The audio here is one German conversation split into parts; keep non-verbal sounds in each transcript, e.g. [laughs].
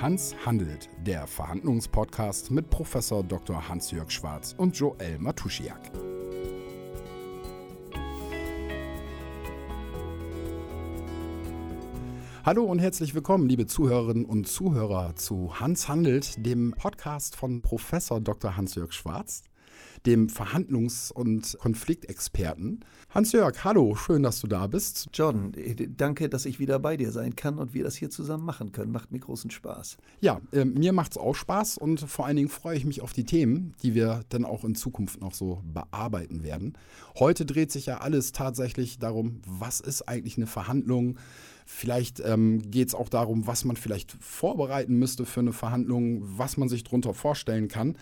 Hans handelt, der Verhandlungspodcast mit Professor Dr. Hans-Jörg Schwarz und Joel Matusiak. Hallo und herzlich willkommen, liebe Zuhörerinnen und Zuhörer, zu Hans handelt, dem Podcast von Professor Dr. Hans-Jörg Schwarz dem Verhandlungs- und Konfliktexperten. Hans-Jörg, hallo, schön, dass du da bist. Jordan, danke, dass ich wieder bei dir sein kann und wir das hier zusammen machen können. Macht mir großen Spaß. Ja, äh, mir macht es auch Spaß und vor allen Dingen freue ich mich auf die Themen, die wir dann auch in Zukunft noch so bearbeiten werden. Heute dreht sich ja alles tatsächlich darum, was ist eigentlich eine Verhandlung? Vielleicht ähm, geht es auch darum, was man vielleicht vorbereiten müsste für eine Verhandlung, was man sich darunter vorstellen kann.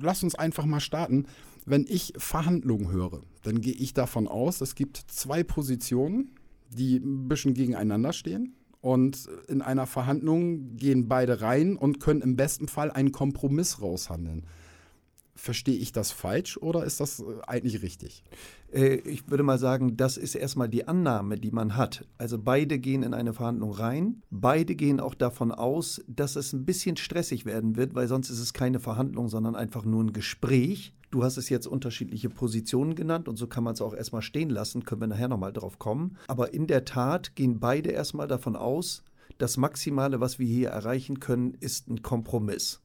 Lass uns einfach mal starten. Wenn ich Verhandlungen höre, dann gehe ich davon aus, es gibt zwei Positionen, die ein bisschen gegeneinander stehen. Und in einer Verhandlung gehen beide rein und können im besten Fall einen Kompromiss raushandeln verstehe ich das falsch oder ist das äh, eigentlich richtig? Äh, ich würde mal sagen, das ist erstmal die Annahme, die man hat. Also beide gehen in eine Verhandlung rein. Beide gehen auch davon aus, dass es ein bisschen stressig werden wird, weil sonst ist es keine Verhandlung, sondern einfach nur ein Gespräch. Du hast es jetzt unterschiedliche Positionen genannt und so kann man es auch erstmal stehen lassen, können wir nachher nochmal drauf kommen. Aber in der Tat gehen beide erstmal davon aus, das Maximale, was wir hier erreichen können, ist ein Kompromiss.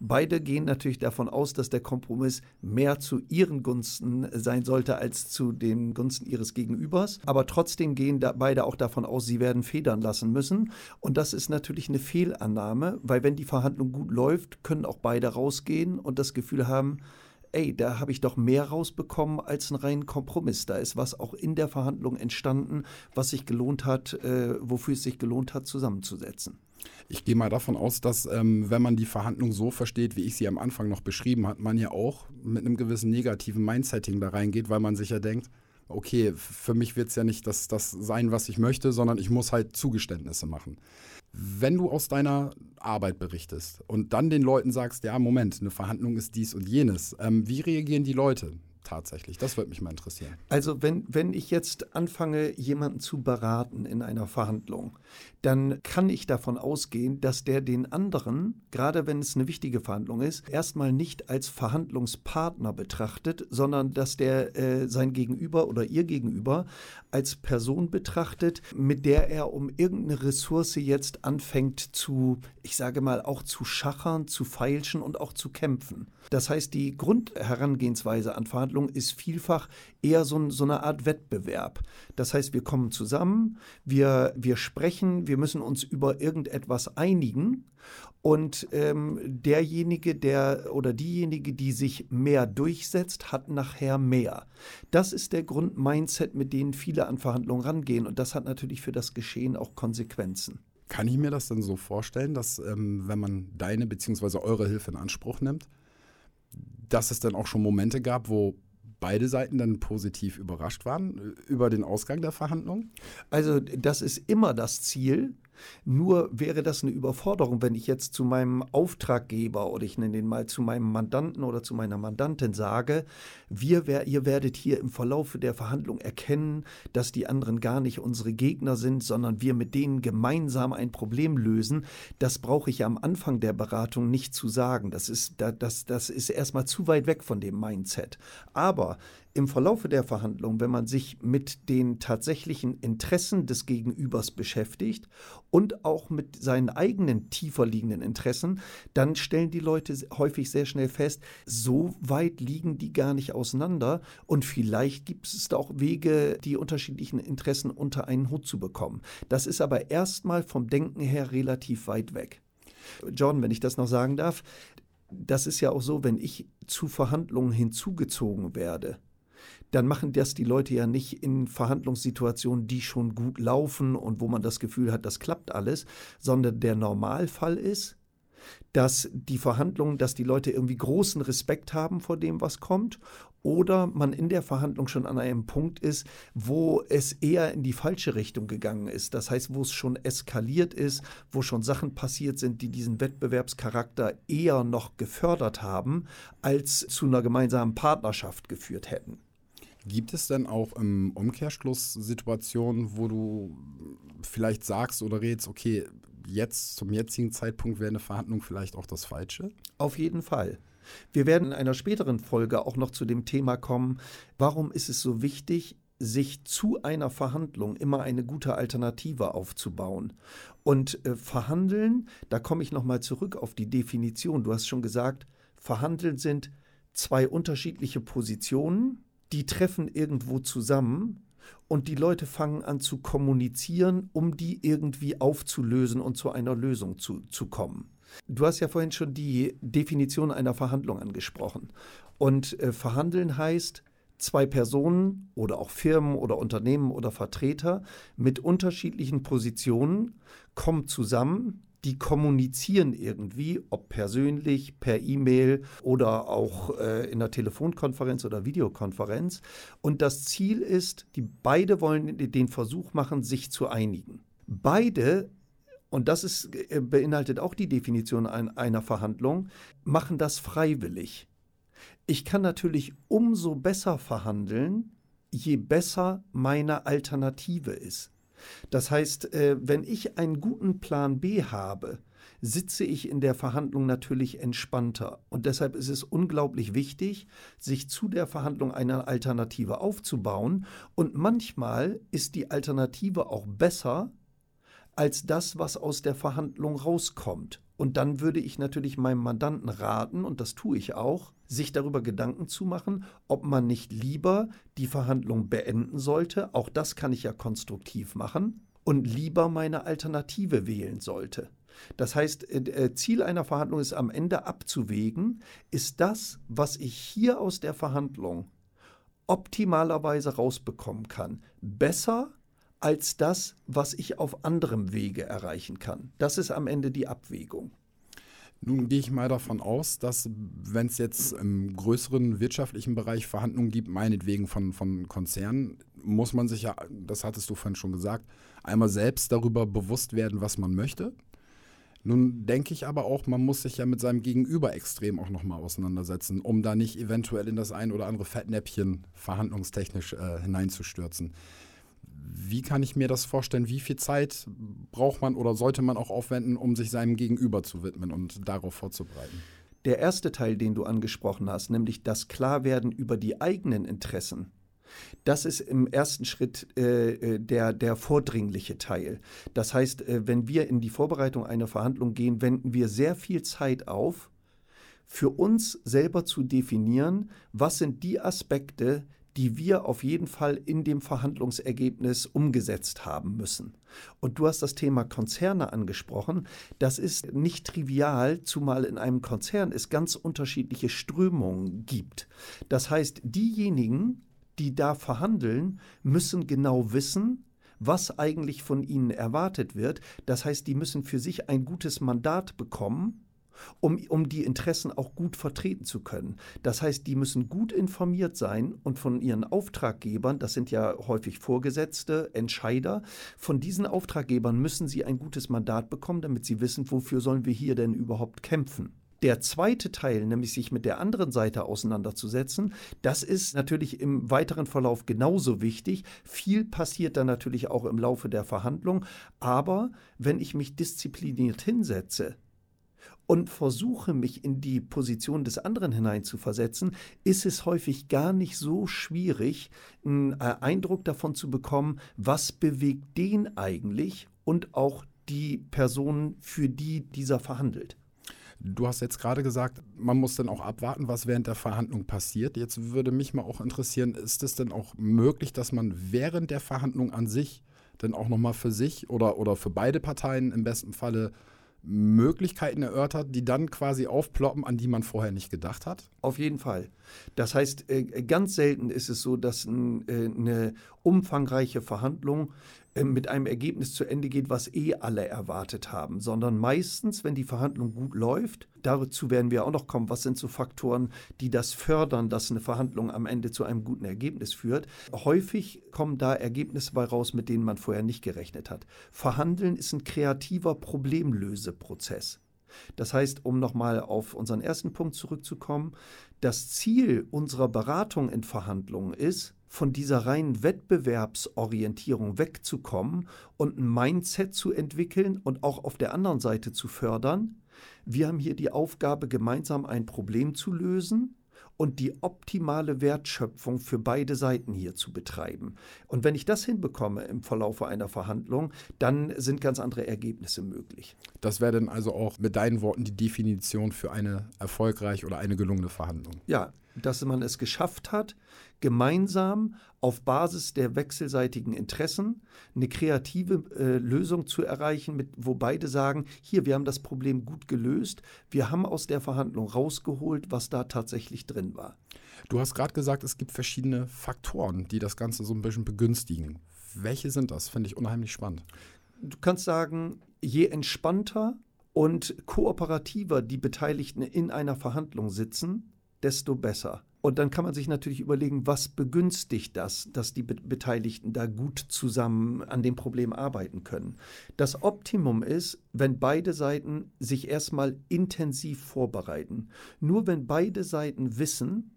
Beide gehen natürlich davon aus, dass der Kompromiss mehr zu ihren Gunsten sein sollte als zu den Gunsten ihres Gegenübers. Aber trotzdem gehen beide auch davon aus, sie werden federn lassen müssen. Und das ist natürlich eine Fehlannahme, weil wenn die Verhandlung gut läuft, können auch beide rausgehen und das Gefühl haben, ey, da habe ich doch mehr rausbekommen als einen reinen Kompromiss. Da ist was auch in der Verhandlung entstanden, was sich gelohnt hat, äh, wofür es sich gelohnt hat, zusammenzusetzen. Ich gehe mal davon aus, dass ähm, wenn man die Verhandlung so versteht, wie ich sie am Anfang noch beschrieben habe, man ja auch mit einem gewissen negativen Mindsetting da reingeht, weil man sich ja denkt, okay, für mich wird es ja nicht das, das sein, was ich möchte, sondern ich muss halt Zugeständnisse machen. Wenn du aus deiner Arbeit berichtest und dann den Leuten sagst, ja, Moment, eine Verhandlung ist dies und jenes, ähm, wie reagieren die Leute? Tatsächlich? Das würde mich mal interessieren. Also wenn, wenn ich jetzt anfange, jemanden zu beraten in einer Verhandlung, dann kann ich davon ausgehen, dass der den anderen, gerade wenn es eine wichtige Verhandlung ist, erstmal nicht als Verhandlungspartner betrachtet, sondern dass der äh, sein Gegenüber oder ihr Gegenüber als Person betrachtet, mit der er um irgendeine Ressource jetzt anfängt zu, ich sage mal, auch zu schachern, zu feilschen und auch zu kämpfen. Das heißt, die Grundherangehensweise an Verhandlungen ist vielfach eher so, so, eine Art Wettbewerb. Das heißt, wir kommen zusammen, wir, wir sprechen, wir müssen uns über irgendetwas einigen und ähm, derjenige, der oder diejenige, die sich mehr durchsetzt, hat nachher mehr. Das ist der Grundmindset, mit dem viele an Verhandlungen rangehen und das hat natürlich für das Geschehen auch Konsequenzen. Kann ich mir das dann so vorstellen, dass ähm, wenn man deine bzw. eure Hilfe in Anspruch nimmt, dass es dann auch schon Momente gab, wo beide Seiten dann positiv überrascht waren äh, über den Ausgang der Verhandlungen? Also das ist immer das Ziel, nur wäre das eine Überforderung, wenn ich jetzt zu meinem Auftraggeber oder ich nenne den mal zu meinem Mandanten oder zu meiner Mandantin sage, wir, ihr werdet hier im Verlauf der Verhandlung erkennen, dass die anderen gar nicht unsere Gegner sind, sondern wir mit denen gemeinsam ein Problem lösen. Das brauche ich am Anfang der Beratung nicht zu sagen. Das ist, das, das ist erstmal zu weit weg von dem Mindset. Aber im Verlaufe der Verhandlung, wenn man sich mit den tatsächlichen Interessen des Gegenübers beschäftigt und auch mit seinen eigenen tiefer liegenden Interessen, dann stellen die Leute häufig sehr schnell fest, so weit liegen die gar nicht auseinander und vielleicht gibt es da auch Wege, die unterschiedlichen Interessen unter einen Hut zu bekommen. Das ist aber erstmal vom Denken her relativ weit weg. John, wenn ich das noch sagen darf, das ist ja auch so, wenn ich zu Verhandlungen hinzugezogen werde, dann machen das die Leute ja nicht in Verhandlungssituationen, die schon gut laufen und wo man das Gefühl hat, das klappt alles, sondern der Normalfall ist, dass die Verhandlungen, dass die Leute irgendwie großen Respekt haben vor dem, was kommt, oder man in der Verhandlung schon an einem Punkt ist, wo es eher in die falsche Richtung gegangen ist. Das heißt, wo es schon eskaliert ist, wo schon Sachen passiert sind, die diesen Wettbewerbscharakter eher noch gefördert haben, als zu einer gemeinsamen Partnerschaft geführt hätten. Gibt es denn auch im Umkehrschluss Situationen, wo du vielleicht sagst oder redest, okay, jetzt zum jetzigen Zeitpunkt wäre eine Verhandlung vielleicht auch das Falsche? Auf jeden Fall. Wir werden in einer späteren Folge auch noch zu dem Thema kommen, warum ist es so wichtig, sich zu einer Verhandlung immer eine gute Alternative aufzubauen. Und äh, verhandeln, da komme ich nochmal zurück auf die Definition. Du hast schon gesagt, verhandeln sind zwei unterschiedliche Positionen, die treffen irgendwo zusammen und die Leute fangen an zu kommunizieren, um die irgendwie aufzulösen und zu einer Lösung zu, zu kommen. Du hast ja vorhin schon die Definition einer Verhandlung angesprochen. Und äh, verhandeln heißt, zwei Personen oder auch Firmen oder Unternehmen oder Vertreter mit unterschiedlichen Positionen kommen zusammen, die kommunizieren irgendwie, ob persönlich, per E-Mail oder auch äh, in einer Telefonkonferenz oder Videokonferenz. Und das Ziel ist, die beide wollen den Versuch machen, sich zu einigen. Beide und das ist, äh, beinhaltet auch die Definition einer Verhandlung, machen das freiwillig. Ich kann natürlich umso besser verhandeln, je besser meine Alternative ist. Das heißt, äh, wenn ich einen guten Plan B habe, sitze ich in der Verhandlung natürlich entspannter. Und deshalb ist es unglaublich wichtig, sich zu der Verhandlung eine Alternative aufzubauen. Und manchmal ist die Alternative auch besser als das, was aus der Verhandlung rauskommt. Und dann würde ich natürlich meinem Mandanten raten, und das tue ich auch, sich darüber Gedanken zu machen, ob man nicht lieber die Verhandlung beenden sollte, auch das kann ich ja konstruktiv machen, und lieber meine Alternative wählen sollte. Das heißt, äh, äh, Ziel einer Verhandlung ist am Ende abzuwägen, ist das, was ich hier aus der Verhandlung optimalerweise rausbekommen kann, besser als das, was ich auf anderem Wege erreichen kann. Das ist am Ende die Abwägung. Nun gehe ich mal davon aus, dass wenn es jetzt im größeren wirtschaftlichen Bereich Verhandlungen gibt, meinetwegen von, von Konzernen, muss man sich ja, das hattest du vorhin schon gesagt, einmal selbst darüber bewusst werden, was man möchte. Nun denke ich aber auch, man muss sich ja mit seinem Gegenüber extrem auch nochmal auseinandersetzen, um da nicht eventuell in das ein oder andere Fettnäpfchen verhandlungstechnisch äh, hineinzustürzen. Wie kann ich mir das vorstellen? Wie viel Zeit braucht man oder sollte man auch aufwenden, um sich seinem Gegenüber zu widmen und darauf vorzubereiten? Der erste Teil, den du angesprochen hast, nämlich das Klarwerden über die eigenen Interessen, das ist im ersten Schritt äh, äh, der, der vordringliche Teil. Das heißt, äh, wenn wir in die Vorbereitung einer Verhandlung gehen, wenden wir sehr viel Zeit auf, für uns selber zu definieren, was sind die Aspekte, die wir auf jeden Fall in dem Verhandlungsergebnis umgesetzt haben müssen. Und du hast das Thema Konzerne angesprochen. Das ist nicht trivial, zumal in einem Konzern es ganz unterschiedliche Strömungen gibt. Das heißt, diejenigen, die da verhandeln, müssen genau wissen, was eigentlich von ihnen erwartet wird. Das heißt, die müssen für sich ein gutes Mandat bekommen um, um die Interessen auch gut vertreten zu können. Das heißt, die müssen gut informiert sein und von ihren Auftraggebern, das sind ja häufig Vorgesetzte, Entscheider, von diesen Auftraggebern müssen sie ein gutes Mandat bekommen, damit sie wissen, wofür sollen wir hier denn überhaupt kämpfen. Der zweite Teil, nämlich sich mit der anderen Seite auseinanderzusetzen, das ist natürlich im weiteren Verlauf genauso wichtig. Viel passiert dann natürlich auch im Laufe der Verhandlung. Aber wenn ich mich diszipliniert hinsetze, und versuche mich in die Position des anderen hineinzuversetzen, ist es häufig gar nicht so schwierig, einen äh, Eindruck davon zu bekommen, was bewegt den eigentlich und auch die Person, für die dieser verhandelt. Du hast jetzt gerade gesagt, man muss dann auch abwarten, was während der Verhandlung passiert. Jetzt würde mich mal auch interessieren, ist es denn auch möglich, dass man während der Verhandlung an sich dann auch nochmal für sich oder, oder für beide Parteien im besten Falle Möglichkeiten erörtert, die dann quasi aufploppen, an die man vorher nicht gedacht hat? Auf jeden Fall. Das heißt, äh, ganz selten ist es so, dass äh, eine umfangreiche Verhandlung mit einem Ergebnis zu Ende geht, was eh alle erwartet haben, sondern meistens, wenn die Verhandlung gut läuft, dazu werden wir auch noch kommen, was sind so Faktoren, die das fördern, dass eine Verhandlung am Ende zu einem guten Ergebnis führt. Häufig kommen da Ergebnisse bei raus, mit denen man vorher nicht gerechnet hat. Verhandeln ist ein kreativer Problemlöseprozess. Das heißt, um nochmal auf unseren ersten Punkt zurückzukommen, das Ziel unserer Beratung in Verhandlungen ist, von dieser reinen Wettbewerbsorientierung wegzukommen und ein Mindset zu entwickeln und auch auf der anderen Seite zu fördern. Wir haben hier die Aufgabe, gemeinsam ein Problem zu lösen und die optimale Wertschöpfung für beide Seiten hier zu betreiben. Und wenn ich das hinbekomme im Verlauf einer Verhandlung, dann sind ganz andere Ergebnisse möglich. Das wäre dann also auch mit deinen Worten die Definition für eine erfolgreich oder eine gelungene Verhandlung. Ja, dass man es geschafft hat, gemeinsam auf Basis der wechselseitigen Interessen eine kreative äh, Lösung zu erreichen, mit, wo beide sagen, hier, wir haben das Problem gut gelöst, wir haben aus der Verhandlung rausgeholt, was da tatsächlich drin war. Du hast gerade gesagt, es gibt verschiedene Faktoren, die das Ganze so ein bisschen begünstigen. Welche sind das? Finde ich unheimlich spannend. Du kannst sagen, je entspannter und kooperativer die Beteiligten in einer Verhandlung sitzen, desto besser. Und dann kann man sich natürlich überlegen, was begünstigt das, dass die Beteiligten da gut zusammen an dem Problem arbeiten können. Das Optimum ist, wenn beide Seiten sich erstmal intensiv vorbereiten. Nur wenn beide Seiten wissen,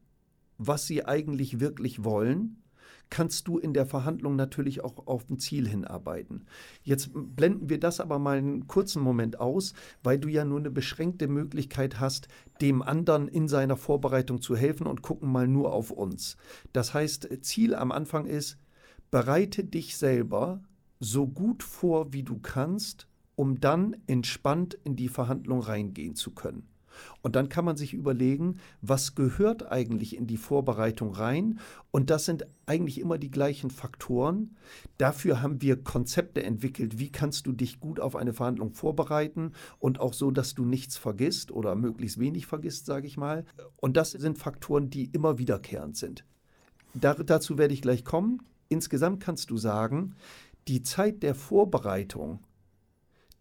was sie eigentlich wirklich wollen, kannst du in der Verhandlung natürlich auch auf ein Ziel hinarbeiten. Jetzt blenden wir das aber mal einen kurzen Moment aus, weil du ja nur eine beschränkte Möglichkeit hast, dem anderen in seiner Vorbereitung zu helfen und gucken mal nur auf uns. Das heißt, Ziel am Anfang ist, bereite dich selber so gut vor, wie du kannst, um dann entspannt in die Verhandlung reingehen zu können. Und dann kann man sich überlegen, was gehört eigentlich in die Vorbereitung rein? Und das sind eigentlich immer die gleichen Faktoren. Dafür haben wir Konzepte entwickelt. Wie kannst du dich gut auf eine Verhandlung vorbereiten und auch so, dass du nichts vergisst oder möglichst wenig vergisst, sage ich mal. Und das sind Faktoren, die immer wiederkehrend sind. Da, dazu werde ich gleich kommen. Insgesamt kannst du sagen, die Zeit der Vorbereitung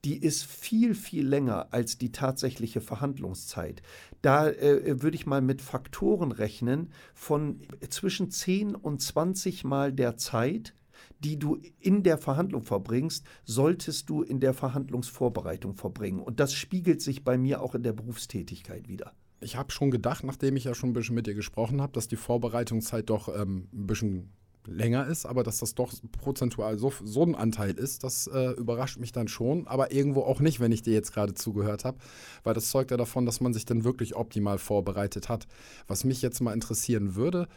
die ist viel, viel länger als die tatsächliche Verhandlungszeit. Da äh, würde ich mal mit Faktoren rechnen von zwischen 10 und 20 Mal der Zeit, die du in der Verhandlung verbringst, solltest du in der Verhandlungsvorbereitung verbringen. Und das spiegelt sich bei mir auch in der Berufstätigkeit wieder. Ich habe schon gedacht, nachdem ich ja schon ein bisschen mit dir gesprochen habe, dass die Vorbereitungszeit doch ähm, ein bisschen länger ist, aber dass das doch prozentual so, so ein Anteil ist, das äh, überrascht mich dann schon, aber irgendwo auch nicht, wenn ich dir jetzt gerade zugehört habe, weil das zeugt ja davon, dass man sich dann wirklich optimal vorbereitet hat. Was mich jetzt mal interessieren würde,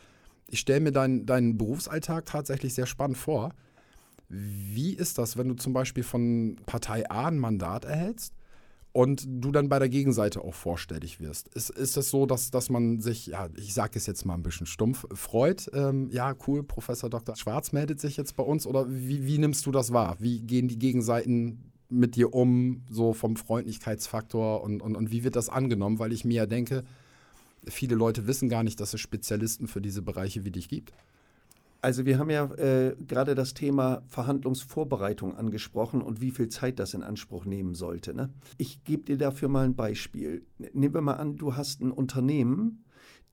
ich stelle mir deinen, deinen Berufsalltag tatsächlich sehr spannend vor. Wie ist das, wenn du zum Beispiel von Partei A ein Mandat erhältst und du dann bei der Gegenseite auch vorstellig wirst. Ist, ist es so, dass, dass man sich, ja, ich sage es jetzt mal ein bisschen stumpf, freut, ähm, ja, cool, Professor Dr. Schwarz meldet sich jetzt bei uns oder wie, wie nimmst du das wahr? Wie gehen die Gegenseiten mit dir um, so vom Freundlichkeitsfaktor und, und, und wie wird das angenommen? Weil ich mir ja denke, viele Leute wissen gar nicht, dass es Spezialisten für diese Bereiche wie dich gibt. Also wir haben ja äh, gerade das Thema Verhandlungsvorbereitung angesprochen und wie viel Zeit das in Anspruch nehmen sollte. Ne? Ich gebe dir dafür mal ein Beispiel. Nehmen wir mal an, du hast ein Unternehmen,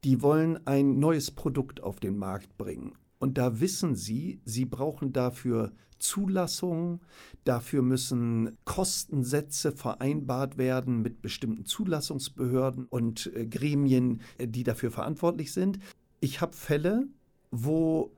die wollen ein neues Produkt auf den Markt bringen. Und da wissen sie, sie brauchen dafür Zulassungen, dafür müssen Kostensätze vereinbart werden mit bestimmten Zulassungsbehörden und äh, Gremien, äh, die dafür verantwortlich sind. Ich habe Fälle, wo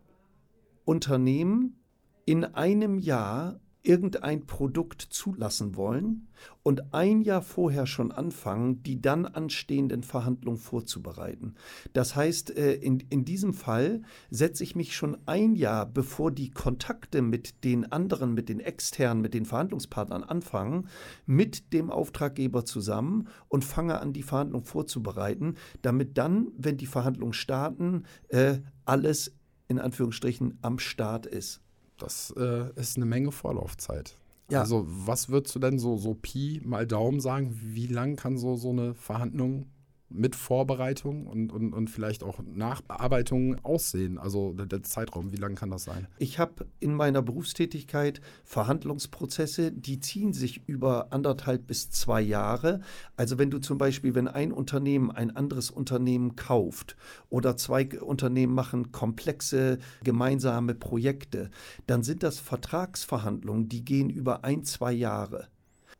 Unternehmen in einem Jahr irgendein Produkt zulassen wollen und ein Jahr vorher schon anfangen, die dann anstehenden Verhandlungen vorzubereiten. Das heißt, äh, in, in diesem Fall setze ich mich schon ein Jahr, bevor die Kontakte mit den anderen, mit den externen, mit den Verhandlungspartnern anfangen, mit dem Auftraggeber zusammen und fange an, die Verhandlungen vorzubereiten, damit dann, wenn die Verhandlungen starten, äh, alles in Anführungsstrichen am Start ist. Das äh, ist eine Menge Vorlaufzeit. Ja. Also was würdest du denn so, so Pi mal Daumen sagen, wie lang kann so, so eine Verhandlung mit Vorbereitung und, und, und vielleicht auch Nachbearbeitung aussehen? Also der, der Zeitraum, wie lang kann das sein? Ich habe in meiner Berufstätigkeit Verhandlungsprozesse, die ziehen sich über anderthalb bis zwei Jahre. Also wenn du zum Beispiel, wenn ein Unternehmen ein anderes Unternehmen kauft oder zwei Unternehmen machen komplexe gemeinsame Projekte, dann sind das Vertragsverhandlungen, die gehen über ein, zwei Jahre.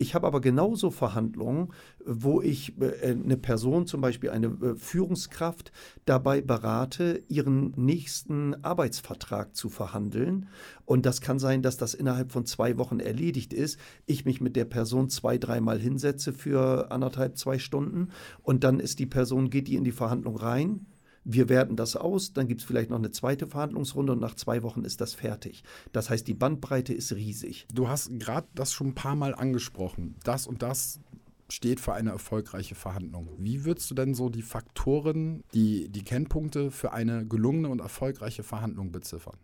Ich habe aber genauso Verhandlungen, wo ich äh, eine Person, zum Beispiel eine äh, Führungskraft, dabei berate, ihren nächsten Arbeitsvertrag zu verhandeln. Und das kann sein, dass das innerhalb von zwei Wochen erledigt ist. Ich mich mit der Person zwei, dreimal hinsetze für anderthalb, zwei Stunden und dann ist die Person, geht die in die Verhandlung rein wir werten das aus, dann gibt es vielleicht noch eine zweite Verhandlungsrunde und nach zwei Wochen ist das fertig. Das heißt, die Bandbreite ist riesig. Du hast gerade das schon ein paar Mal angesprochen. Das und das steht für eine erfolgreiche Verhandlung. Wie würdest du denn so die Faktoren, die, die Kennpunkte für eine gelungene und erfolgreiche Verhandlung beziffern?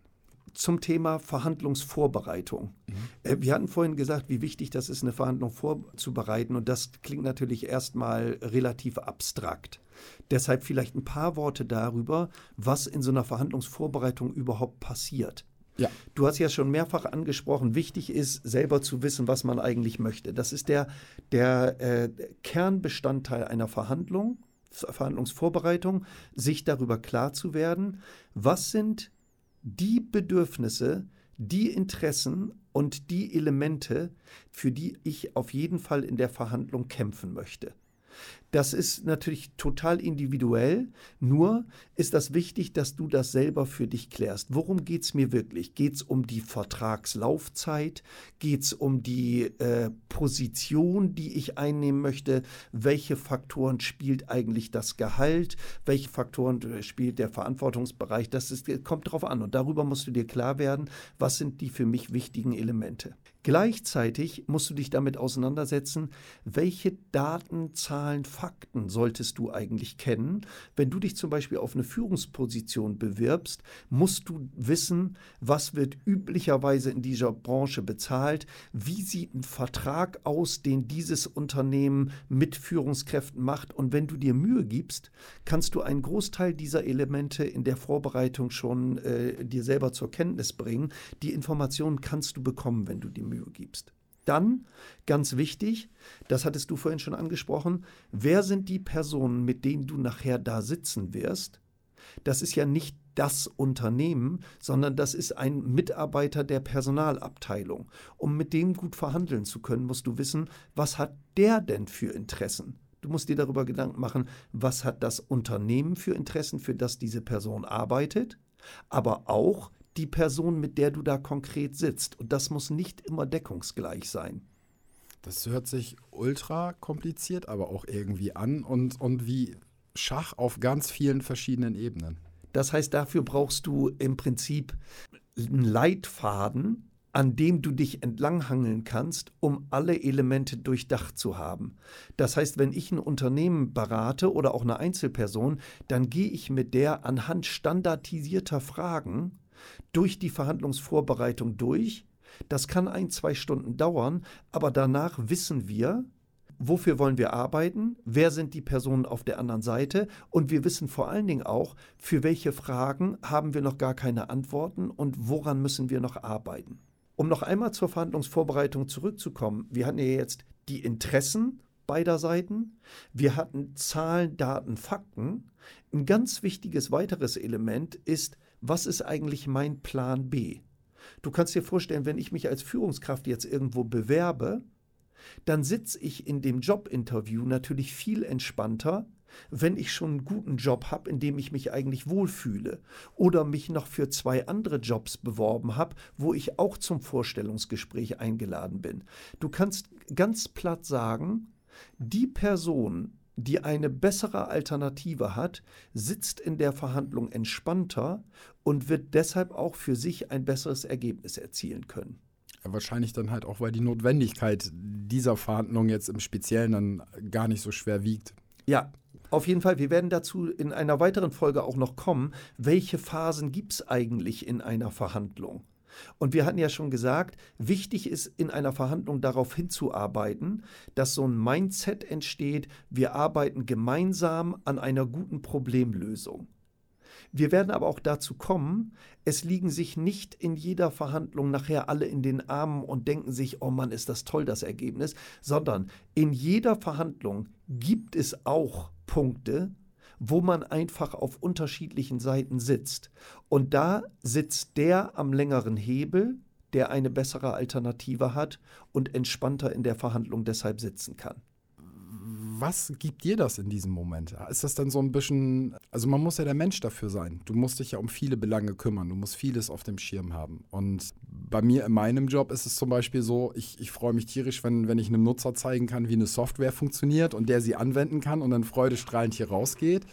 Zum Thema Verhandlungsvorbereitung. Mhm. Wir hatten vorhin gesagt, wie wichtig das ist, eine Verhandlung vorzubereiten. Und das klingt natürlich erstmal relativ abstrakt. Deshalb vielleicht ein paar Worte darüber, was in so einer Verhandlungsvorbereitung überhaupt passiert. Ja. Du hast ja schon mehrfach angesprochen, wichtig ist, selber zu wissen, was man eigentlich möchte. Das ist der, der äh, Kernbestandteil einer Verhandlung, Verhandlungsvorbereitung, sich darüber klar zu werden, was sind die Bedürfnisse, die Interessen und die Elemente, für die ich auf jeden Fall in der Verhandlung kämpfen möchte. Das ist natürlich total individuell, nur ist das wichtig, dass du das selber für dich klärst. Worum geht es mir wirklich? Geht es um die Vertragslaufzeit? Geht es um die äh, Position, die ich einnehmen möchte? Welche Faktoren spielt eigentlich das Gehalt? Welche Faktoren äh, spielt der Verantwortungsbereich? Das ist, kommt darauf an und darüber musst du dir klar werden, was sind die für mich wichtigen Elemente. Gleichzeitig musst du dich damit auseinandersetzen, welche Daten, Zahlen, Fakten solltest du eigentlich kennen. Wenn du dich zum Beispiel auf eine Führungsposition bewirbst, musst du wissen, was wird üblicherweise in dieser Branche bezahlt, wie sieht ein Vertrag aus, den dieses Unternehmen mit Führungskräften macht. Und wenn du dir Mühe gibst, kannst du einen Großteil dieser Elemente in der Vorbereitung schon äh, dir selber zur Kenntnis bringen. Die Informationen kannst du bekommen, wenn du die Mühe Mühe gibst. Dann, ganz wichtig, das hattest du vorhin schon angesprochen, wer sind die Personen, mit denen du nachher da sitzen wirst? Das ist ja nicht das Unternehmen, sondern das ist ein Mitarbeiter der Personalabteilung. Um mit dem gut verhandeln zu können, musst du wissen, was hat der denn für Interessen? Du musst dir darüber Gedanken machen, was hat das Unternehmen für Interessen, für das diese Person arbeitet, aber auch, die Person, mit der du da konkret sitzt. Und das muss nicht immer deckungsgleich sein. Das hört sich ultra kompliziert, aber auch irgendwie an und, und wie Schach auf ganz vielen verschiedenen Ebenen. Das heißt, dafür brauchst du im Prinzip einen Leitfaden, an dem du dich entlanghangeln kannst, um alle Elemente durchdacht zu haben. Das heißt, wenn ich ein Unternehmen berate oder auch eine Einzelperson, dann gehe ich mit der anhand standardisierter Fragen durch die Verhandlungsvorbereitung durch. Das kann ein, zwei Stunden dauern, aber danach wissen wir, wofür wollen wir arbeiten, wer sind die Personen auf der anderen Seite und wir wissen vor allen Dingen auch, für welche Fragen haben wir noch gar keine Antworten und woran müssen wir noch arbeiten. Um noch einmal zur Verhandlungsvorbereitung zurückzukommen, wir hatten ja jetzt die Interessen beider Seiten, wir hatten Zahlen, Daten, Fakten. Ein ganz wichtiges weiteres Element ist, was ist eigentlich mein Plan B? Du kannst dir vorstellen, wenn ich mich als Führungskraft jetzt irgendwo bewerbe, dann sitze ich in dem Jobinterview natürlich viel entspannter, wenn ich schon einen guten Job habe, in dem ich mich eigentlich wohlfühle oder mich noch für zwei andere Jobs beworben habe, wo ich auch zum Vorstellungsgespräch eingeladen bin. Du kannst ganz platt sagen, die Person, die eine bessere Alternative hat, sitzt in der Verhandlung entspannter und wird deshalb auch für sich ein besseres Ergebnis erzielen können. Ja, wahrscheinlich dann halt auch, weil die Notwendigkeit dieser Verhandlung jetzt im Speziellen dann gar nicht so schwer wiegt. Ja, auf jeden Fall, wir werden dazu in einer weiteren Folge auch noch kommen, welche Phasen gibt es eigentlich in einer Verhandlung. Und wir hatten ja schon gesagt, wichtig ist in einer Verhandlung darauf hinzuarbeiten, dass so ein Mindset entsteht, wir arbeiten gemeinsam an einer guten Problemlösung. Wir werden aber auch dazu kommen, es liegen sich nicht in jeder Verhandlung nachher alle in den Armen und denken sich, oh Mann, ist das toll, das Ergebnis, sondern in jeder Verhandlung gibt es auch Punkte, wo man einfach auf unterschiedlichen Seiten sitzt. Und da sitzt der am längeren Hebel, der eine bessere Alternative hat und entspannter in der Verhandlung deshalb sitzen kann was gibt dir das in diesem Moment? Ist das dann so ein bisschen, also man muss ja der Mensch dafür sein. Du musst dich ja um viele Belange kümmern, du musst vieles auf dem Schirm haben. Und bei mir in meinem Job ist es zum Beispiel so, ich, ich freue mich tierisch, wenn, wenn ich einem Nutzer zeigen kann, wie eine Software funktioniert und der sie anwenden kann und dann freudestrahlend hier rausgeht.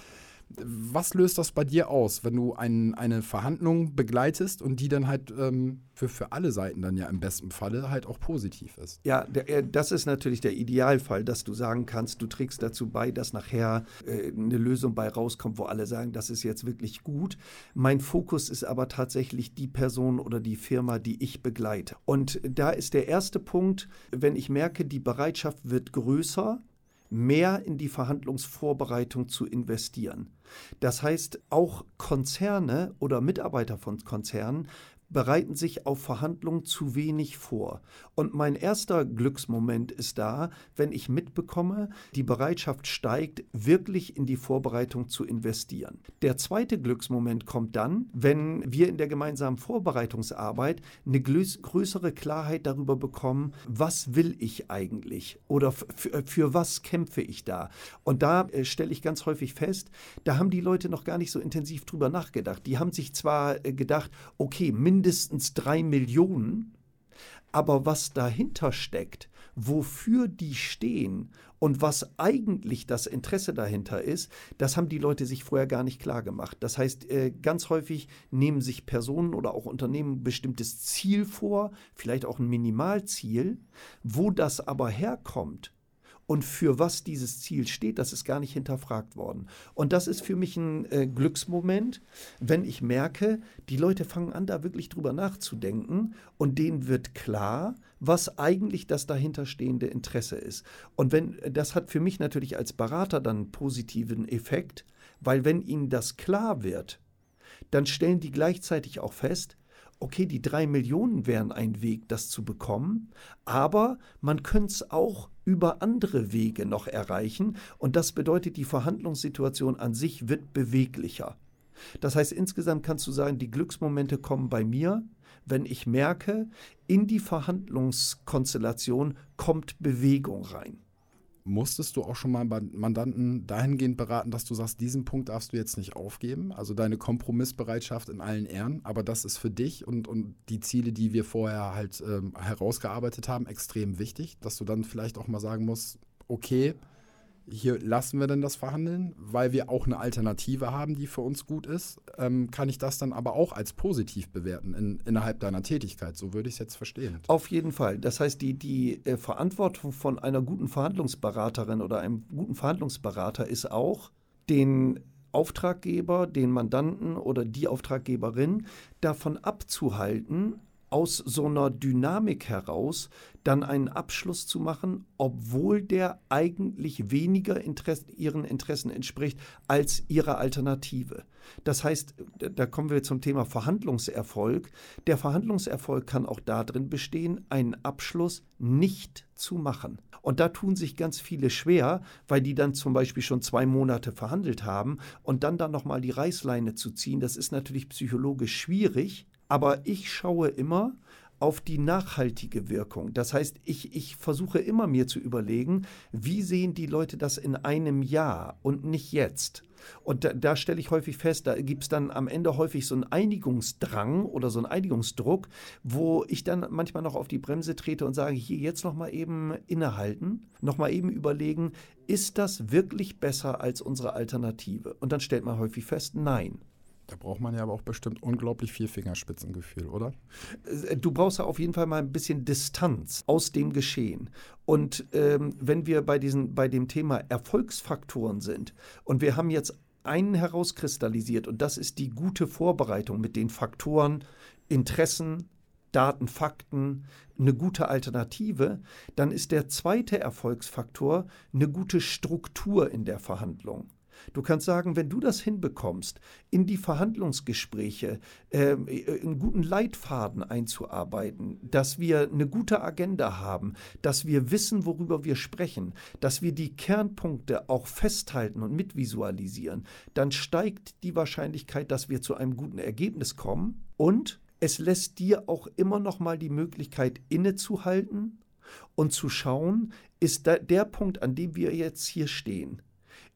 Was löst das bei dir aus, wenn du ein, eine Verhandlung begleitest und die dann halt ähm, für, für alle Seiten dann ja im besten Falle halt auch positiv ist? Ja, der, äh, das ist natürlich der Idealfall, dass du sagen kannst, du trägst dazu bei, dass nachher äh, eine Lösung bei rauskommt, wo alle sagen, das ist jetzt wirklich gut. Mein Fokus ist aber tatsächlich die Person oder die Firma, die ich begleite. Und da ist der erste Punkt, wenn ich merke, die Bereitschaft wird größer, mehr in die Verhandlungsvorbereitung zu investieren. Das heißt, auch Konzerne oder Mitarbeiter von Konzernen bereiten sich auf Verhandlungen zu wenig vor. Und mein erster Glücksmoment ist da, wenn ich mitbekomme, die Bereitschaft steigt, wirklich in die Vorbereitung zu investieren. Der zweite Glücksmoment kommt dann, wenn wir in der gemeinsamen Vorbereitungsarbeit eine größere Klarheit darüber bekommen, was will ich eigentlich oder für was kämpfe ich da. Und da äh, stelle ich ganz häufig fest, da haben die Leute noch gar nicht so intensiv drüber nachgedacht. Die haben sich zwar äh, gedacht, okay, mindestens drei Millionen. Aber was dahinter steckt, wofür die stehen und was eigentlich das Interesse dahinter ist, das haben die Leute sich vorher gar nicht klar gemacht. Das heißt, äh, ganz häufig nehmen sich Personen oder auch Unternehmen ein bestimmtes Ziel vor, vielleicht auch ein Minimalziel. Wo das aber herkommt, und für was dieses Ziel steht, das ist gar nicht hinterfragt worden. Und das ist für mich ein äh, Glücksmoment, wenn ich merke, die Leute fangen an, da wirklich drüber nachzudenken und denen wird klar, was eigentlich das dahinterstehende Interesse ist. Und wenn das hat für mich natürlich als Berater dann einen positiven Effekt, weil wenn ihnen das klar wird, dann stellen die gleichzeitig auch fest, okay, die drei Millionen wären ein Weg, das zu bekommen, aber man könnte es auch über andere Wege noch erreichen und das bedeutet, die Verhandlungssituation an sich wird beweglicher. Das heißt, insgesamt kannst du sagen, die Glücksmomente kommen bei mir, wenn ich merke, in die Verhandlungskonstellation kommt Bewegung rein. Musstest du auch schon mal Mandanten dahingehend beraten, dass du sagst, diesen Punkt darfst du jetzt nicht aufgeben? Also deine Kompromissbereitschaft in allen Ehren, aber das ist für dich und, und die Ziele, die wir vorher halt ähm, herausgearbeitet haben, extrem wichtig, dass du dann vielleicht auch mal sagen musst, okay, hier lassen wir denn das verhandeln, weil wir auch eine Alternative haben, die für uns gut ist, ähm, kann ich das dann aber auch als positiv bewerten in, innerhalb deiner Tätigkeit. So würde ich es jetzt verstehen. Auf jeden Fall. Das heißt, die, die äh, Verantwortung von einer guten Verhandlungsberaterin oder einem guten Verhandlungsberater ist auch, den Auftraggeber, den Mandanten oder die Auftraggeberin davon abzuhalten, aus so einer Dynamik heraus dann einen Abschluss zu machen, obwohl der eigentlich weniger Interesse, ihren Interessen entspricht als ihrer Alternative. Das heißt, da kommen wir zum Thema Verhandlungserfolg. Der Verhandlungserfolg kann auch darin bestehen, einen Abschluss nicht zu machen. Und da tun sich ganz viele schwer, weil die dann zum Beispiel schon zwei Monate verhandelt haben und dann dann nochmal die Reißleine zu ziehen, das ist natürlich psychologisch schwierig. Aber ich schaue immer auf die nachhaltige Wirkung. Das heißt, ich, ich versuche immer mir zu überlegen, wie sehen die Leute das in einem Jahr und nicht jetzt. Und da, da stelle ich häufig fest, da gibt es dann am Ende häufig so einen Einigungsdrang oder so einen Einigungsdruck, wo ich dann manchmal noch auf die Bremse trete und sage, hier jetzt nochmal eben innehalten, nochmal eben überlegen, ist das wirklich besser als unsere Alternative? Und dann stellt man häufig fest, nein. Da braucht man ja aber auch bestimmt unglaublich viel Fingerspitzengefühl, oder? Äh, du brauchst ja auf jeden Fall mal ein bisschen Distanz aus dem Geschehen. Und ähm, wenn wir bei, diesen, bei dem Thema Erfolgsfaktoren sind und wir haben jetzt einen herauskristallisiert und das ist die gute Vorbereitung mit den Faktoren Interessen, Daten, Fakten, eine gute Alternative, dann ist der zweite Erfolgsfaktor eine gute Struktur in der Verhandlung. Du kannst sagen, wenn du das hinbekommst, in die Verhandlungsgespräche äh, einen guten Leitfaden einzuarbeiten, dass wir eine gute Agenda haben, dass wir wissen, worüber wir sprechen, dass wir die Kernpunkte auch festhalten und mitvisualisieren, dann steigt die Wahrscheinlichkeit, dass wir zu einem guten Ergebnis kommen. Und Es lässt dir auch immer noch mal die Möglichkeit innezuhalten und zu schauen, ist der Punkt, an dem wir jetzt hier stehen,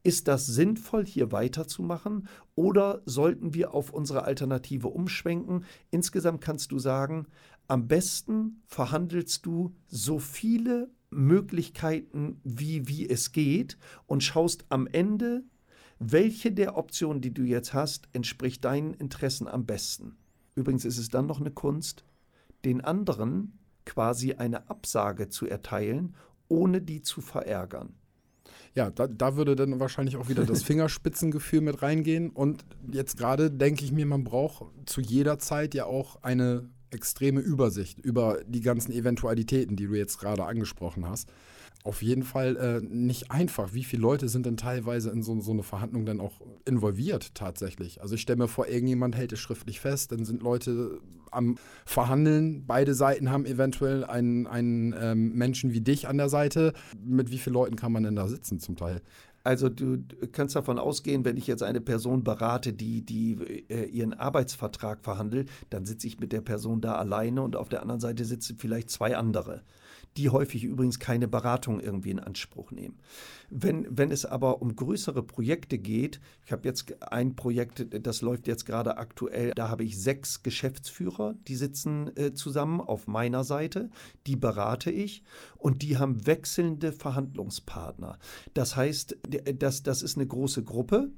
ist das sinnvoll, hier weiterzumachen oder sollten wir auf unsere Alternative umschwenken? Insgesamt kannst du sagen, am besten verhandelst du so viele Möglichkeiten, wie, wie es geht und schaust am Ende, welche der Optionen, die du jetzt hast, entspricht deinen Interessen am besten. Übrigens ist es dann noch eine Kunst, den anderen quasi eine Absage zu erteilen, ohne die zu verärgern. Ja, da, da, würde dann wahrscheinlich auch wieder das [laughs] Fingerspitzengefühl mit reingehen. Und jetzt gerade denke ich mir, man braucht zu jeder Zeit ja auch eine extreme Übersicht über die ganzen Eventualitäten, die du jetzt gerade angesprochen hast auf jeden Fall äh, nicht einfach. Wie viele Leute sind denn teilweise in so, so eine Verhandlung dann auch involviert tatsächlich? Also ich stelle mir vor, irgendjemand hält es schriftlich fest, dann sind Leute am Verhandeln, beide Seiten haben eventuell einen, einen ähm, Menschen wie dich an der Seite. Mit wie vielen Leuten kann man denn da sitzen zum Teil? Also du kannst davon ausgehen, wenn ich jetzt eine Person berate, die, die äh, ihren Arbeitsvertrag verhandelt, dann sitze ich mit der Person da alleine und auf der anderen Seite sitzen vielleicht zwei andere die häufig übrigens keine Beratung irgendwie in Anspruch nehmen. Wenn, wenn es aber um größere Projekte geht, ich habe jetzt ein Projekt, das läuft jetzt gerade aktuell, da habe ich sechs Geschäftsführer, die sitzen äh, zusammen auf meiner Seite, die berate ich und die haben wechselnde Verhandlungspartner. Das heißt, das, das ist eine große Gruppe,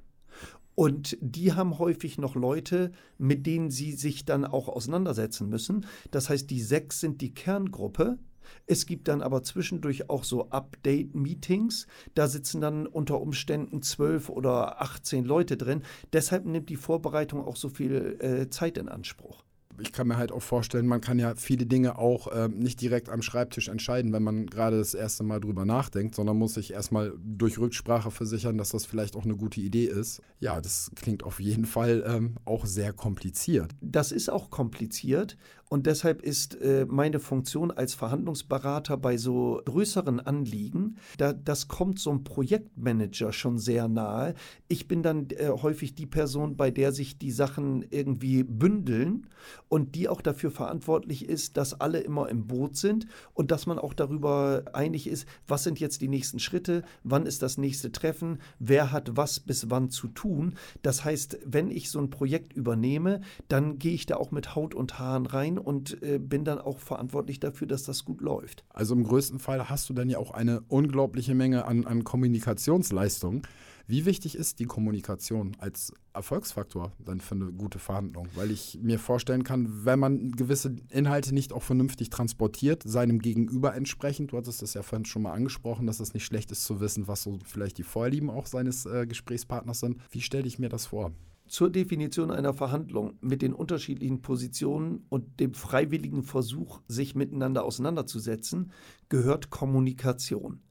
und die haben häufig noch Leute, mit denen sie sich dann auch auseinandersetzen müssen. Das heißt, die sechs sind die Kerngruppe es gibt dann aber zwischendurch auch so Update-Meetings. Da sitzen dann unter Umständen zwölf oder 18 Leute drin. Deshalb nimmt die Vorbereitung auch so viel äh, Zeit in Anspruch ich kann mir halt auch vorstellen, man kann ja viele Dinge auch äh, nicht direkt am Schreibtisch entscheiden, wenn man gerade das erste Mal drüber nachdenkt, sondern muss sich erstmal durch Rücksprache versichern, dass das vielleicht auch eine gute Idee ist. Ja, das klingt auf jeden Fall ähm, auch sehr kompliziert. Das ist auch kompliziert und deshalb ist äh, meine Funktion als Verhandlungsberater bei so größeren Anliegen, da, das kommt so ein Projektmanager schon sehr nahe. Ich bin dann äh, häufig die Person, bei der sich die Sachen irgendwie bündeln und die auch dafür verantwortlich ist, dass alle immer im Boot sind und dass man auch darüber einig ist, was sind jetzt die nächsten Schritte, wann ist das nächste Treffen, wer hat was bis wann zu tun. Das heißt, wenn ich so ein Projekt übernehme, dann gehe ich da auch mit Haut und Haaren rein und äh, bin dann auch verantwortlich dafür, dass das gut läuft. Also im größten Fall hast du dann ja auch eine unglaubliche Menge an, an Kommunikationsleistung. Wie wichtig ist die Kommunikation als Erfolgsfaktor dann für eine gute Verhandlung? Weil ich mir vorstellen kann, wenn man gewisse Inhalte nicht auch vernünftig transportiert, seinem Gegenüber entsprechend, du hattest das ja vorhin schon mal angesprochen, dass es nicht schlecht ist zu wissen, was so vielleicht die Vorlieben auch seines äh, Gesprächspartners sind. Wie stelle ich mir das vor? Zur Definition einer Verhandlung mit den unterschiedlichen Positionen und dem freiwilligen Versuch, sich miteinander auseinanderzusetzen, gehört Kommunikation.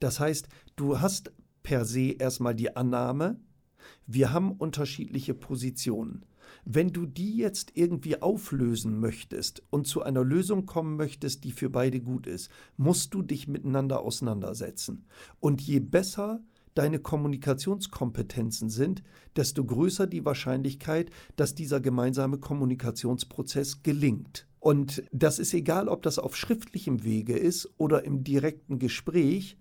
Das heißt, du hast per se erstmal die Annahme, wir haben unterschiedliche Positionen. Wenn du die jetzt irgendwie auflösen möchtest und zu einer Lösung kommen möchtest, die für beide gut ist, musst du dich miteinander auseinandersetzen. Und je besser deine Kommunikationskompetenzen sind, desto größer die Wahrscheinlichkeit, dass dieser gemeinsame Kommunikationsprozess gelingt. Und das ist egal, ob das auf schriftlichem Wege ist oder im direkten Gespräch,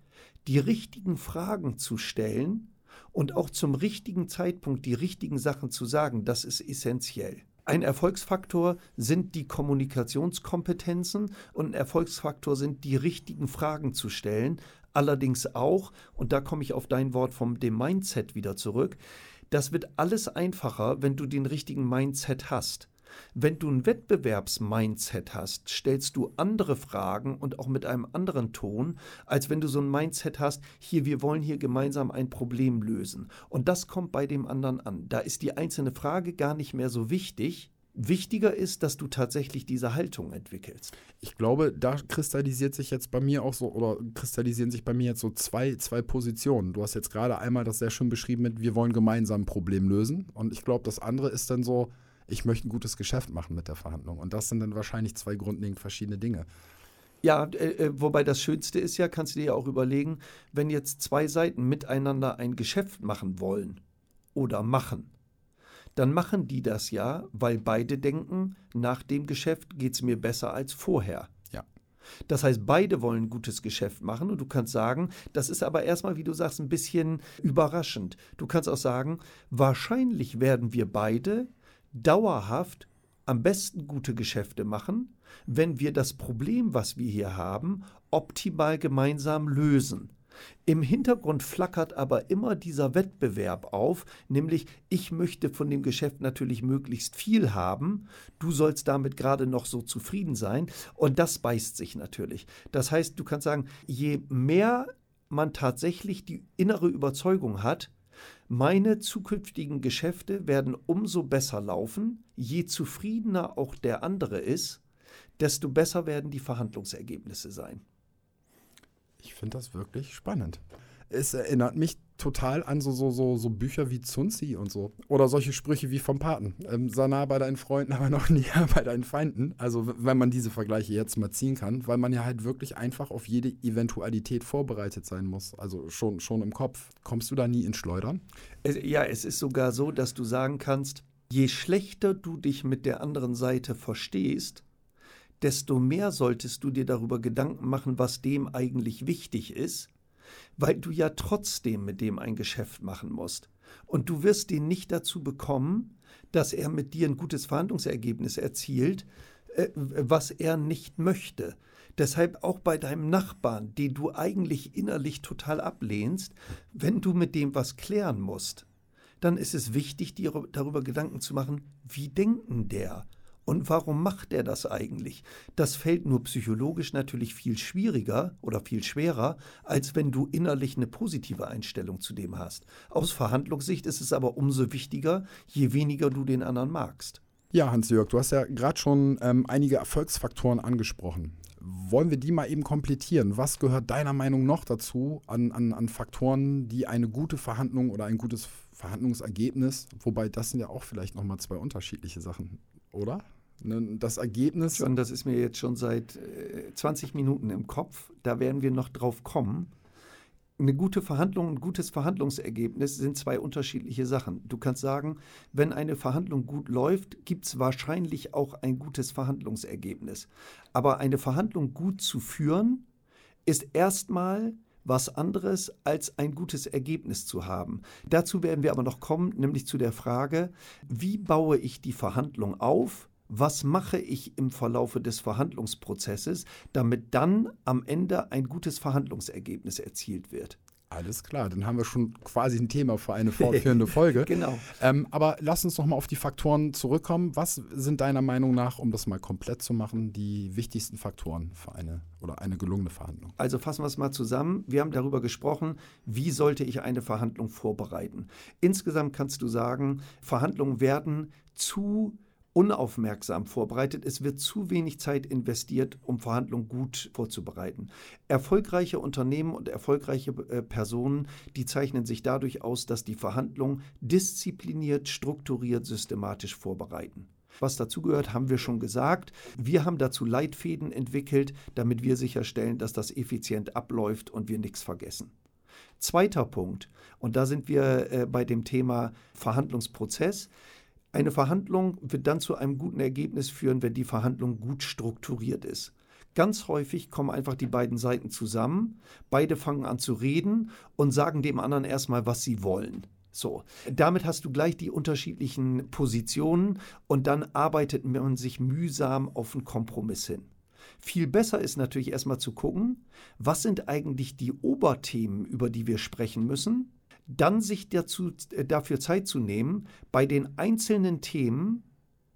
die richtigen Fragen zu stellen und auch zum richtigen Zeitpunkt die richtigen Sachen zu sagen, das ist essentiell. Ein Erfolgsfaktor sind die Kommunikationskompetenzen und ein Erfolgsfaktor sind die richtigen Fragen zu stellen. Allerdings auch, und da komme ich auf dein Wort vom dem Mindset wieder zurück, das wird alles einfacher, wenn du den richtigen Mindset hast. Wenn du ein Wettbewerbsmindset hast, stellst du andere Fragen und auch mit einem anderen Ton, als wenn du so ein Mindset hast, hier, wir wollen hier gemeinsam ein Problem lösen. Und das kommt bei dem anderen an. Da ist die einzelne Frage gar nicht mehr so wichtig, Wichtiger ist, dass du tatsächlich diese Haltung entwickelst. Ich glaube, da kristallisiert sich jetzt bei mir auch so, oder kristallisieren sich bei mir jetzt so zwei, zwei Positionen. Du hast jetzt gerade einmal das sehr schön beschrieben mit, wir wollen gemeinsam ein Problem lösen. Und ich glaube, das andere ist dann so, ich möchte ein gutes Geschäft machen mit der Verhandlung. Und das sind dann wahrscheinlich zwei grundlegend verschiedene Dinge. Ja, äh, äh, wobei das Schönste ist ja, kannst du dir ja auch überlegen, wenn jetzt zwei Seiten miteinander ein Geschäft machen wollen oder machen, dann machen die das ja, weil beide denken, nach dem Geschäft geht es mir besser als vorher. Ja. Das heißt, beide wollen ein gutes Geschäft machen und du kannst sagen, das ist aber erstmal, wie du sagst, ein bisschen überraschend. Du kannst auch sagen, wahrscheinlich werden wir beide dauerhaft am besten gute Geschäfte machen, wenn wir das Problem, was wir hier haben, optimal gemeinsam lösen. Im Hintergrund flackert aber immer dieser Wettbewerb auf, nämlich ich möchte von dem Geschäft natürlich möglichst viel haben, du sollst damit gerade noch so zufrieden sein und das beißt sich natürlich. Das heißt, du kannst sagen, je mehr man tatsächlich die innere Überzeugung hat, meine zukünftigen Geschäfte werden umso besser laufen, je zufriedener auch der andere ist, desto besser werden die Verhandlungsergebnisse sein. Ich finde das wirklich spannend. Es erinnert mich total an so, so, so, so Bücher wie Zunzi und so. Oder solche Sprüche wie vom Paten. Ähm, sei bei deinen Freunden, [laughs] aber noch näher bei deinen Feinden. Also, wenn man diese Vergleiche jetzt mal ziehen kann, weil man ja halt wirklich einfach auf jede Eventualität vorbereitet sein muss. Also schon, schon im Kopf. Kommst du da nie ins Schleudern? Ja, es ist sogar so, dass du sagen kannst, je schlechter du dich mit der anderen Seite verstehst, desto mehr solltest du dir darüber Gedanken machen, was dem eigentlich wichtig ist, weil du ja trotzdem mit dem ein Geschäft machen musst. Und du wirst ihn nicht dazu bekommen, dass er mit dir ein gutes Verhandlungsergebnis erzielt, äh, was er nicht möchte. Deshalb auch bei deinem Nachbarn, den du eigentlich innerlich total ablehnst, wenn du mit dem was klären musst, dann ist es wichtig, dir darüber Gedanken zu machen, wie denken der? Und warum macht er das eigentlich? Das fällt nur psychologisch natürlich viel schwieriger oder viel schwerer, als wenn du innerlich eine positive Einstellung zu dem hast. Aus Verhandlungssicht ist es aber umso wichtiger, je weniger du den anderen magst. Ja, Hans-Jörg, du hast ja gerade schon ähm, einige Erfolgsfaktoren angesprochen. Wollen wir die mal eben komplettieren? Was gehört deiner Meinung noch dazu an, an, an Faktoren, die eine gute Verhandlung oder ein gutes Verhandlungsergebnis, wobei das sind ja auch vielleicht nochmal zwei unterschiedliche Sachen, oder? Ne, das Ergebnis. Und das ist mir jetzt schon seit 20 äh, Minuten im Kopf. Da werden wir noch drauf kommen. Eine gute Verhandlung, ein gutes Verhandlungsergebnis sind zwei unterschiedliche Sachen. Du kannst sagen, wenn eine Verhandlung gut läuft, gibt es wahrscheinlich auch ein gutes Verhandlungsergebnis. Aber eine Verhandlung gut zu führen, ist erstmal was anderes als ein gutes Ergebnis zu haben. Dazu werden wir aber noch kommen, nämlich zu der Frage, wie baue ich die Verhandlung auf, was mache ich im Verlaufe des Verhandlungsprozesses, damit dann am Ende ein gutes Verhandlungsergebnis erzielt wird. Alles klar, dann haben wir schon quasi ein Thema für eine fortführende [laughs] Folge. genau. Ähm, aber lass uns noch mal auf die Faktoren zurückkommen. Was sind deiner Meinung nach, um das mal komplett zu machen, die wichtigsten Faktoren für eine oder eine gelungene Verhandlung? Also fassen wir es mal zusammen. Wir haben darüber gesprochen, wie sollte ich eine Verhandlung vorbereiten. Insgesamt kannst du sagen, Verhandlungen werden zu unaufmerksam vorbereitet. Es wird zu wenig Zeit investiert, um Verhandlungen gut vorzubereiten. Erfolgreiche Unternehmen und erfolgreiche äh, Personen, die zeichnen sich dadurch aus, dass die Verhandlungen diszipliniert, strukturiert, systematisch vorbereiten. Was dazugehört, haben wir schon gesagt. Wir haben dazu Leitfäden entwickelt, damit wir sicherstellen, dass das effizient abläuft und wir nichts vergessen. Zweiter Punkt, und da sind wir äh, bei dem Thema Verhandlungsprozess. Eine Verhandlung wird dann zu einem guten Ergebnis führen, wenn die Verhandlung gut strukturiert ist. Ganz häufig kommen einfach die beiden Seiten zusammen, beide fangen an zu reden und sagen dem anderen erstmal, was sie wollen. So, damit hast du gleich die unterschiedlichen Positionen und dann arbeitet man sich mühsam auf einen Kompromiss hin. Viel besser ist natürlich erstmal zu gucken, was sind eigentlich die Oberthemen, über die wir sprechen müssen dann sich dazu, äh, dafür Zeit zu nehmen, bei den einzelnen Themen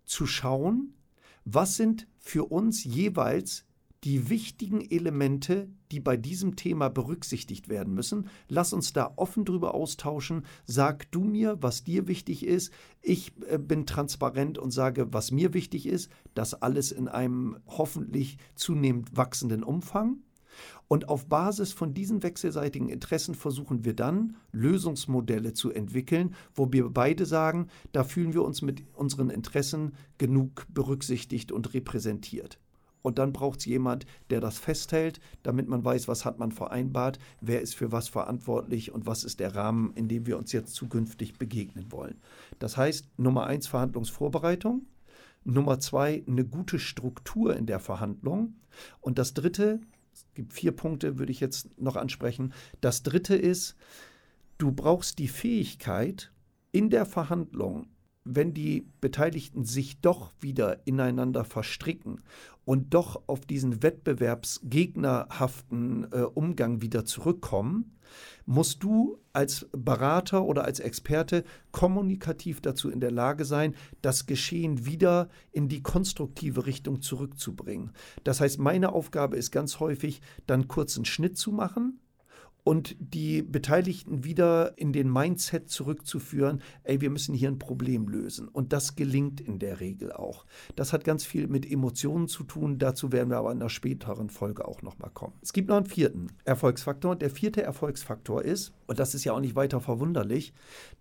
zu schauen, was sind für uns jeweils die wichtigen Elemente, die bei diesem Thema berücksichtigt werden müssen. Lass uns da offen drüber austauschen. Sag du mir, was dir wichtig ist. Ich äh, bin transparent und sage, was mir wichtig ist. Das alles in einem hoffentlich zunehmend wachsenden Umfang. Und auf Basis von diesen wechselseitigen Interessen versuchen wir dann Lösungsmodelle zu entwickeln, wo wir beide sagen, da fühlen wir uns mit unseren Interessen genug berücksichtigt und repräsentiert. Und dann braucht es jemand, der das festhält, damit man weiß, was hat man vereinbart, wer ist für was verantwortlich und was ist der Rahmen, in dem wir uns jetzt zukünftig begegnen wollen. Das heißt, Nummer eins Verhandlungsvorbereitung, Nummer zwei eine gute Struktur in der Verhandlung und das dritte, gibt vier Punkte, würde ich jetzt noch ansprechen. Das dritte ist, du brauchst die Fähigkeit in der Verhandlung wenn die Beteiligten sich doch wieder ineinander verstricken und doch auf diesen wettbewerbsgegnerhaften äh, Umgang wieder zurückkommen, musst du als Berater oder als Experte kommunikativ dazu in der Lage sein, das Geschehen wieder in die konstruktive Richtung zurückzubringen. Das heißt, meine Aufgabe ist ganz häufig, dann kurz einen Schnitt zu machen, und die Beteiligten wieder in den Mindset zurückzuführen, ey, wir müssen hier ein Problem lösen. Und das gelingt in der Regel auch. Das hat ganz viel mit Emotionen zu tun. Dazu werden wir aber in einer späteren Folge auch nochmal kommen. Es gibt noch einen vierten Erfolgsfaktor. Der vierte Erfolgsfaktor ist, und das ist ja auch nicht weiter verwunderlich,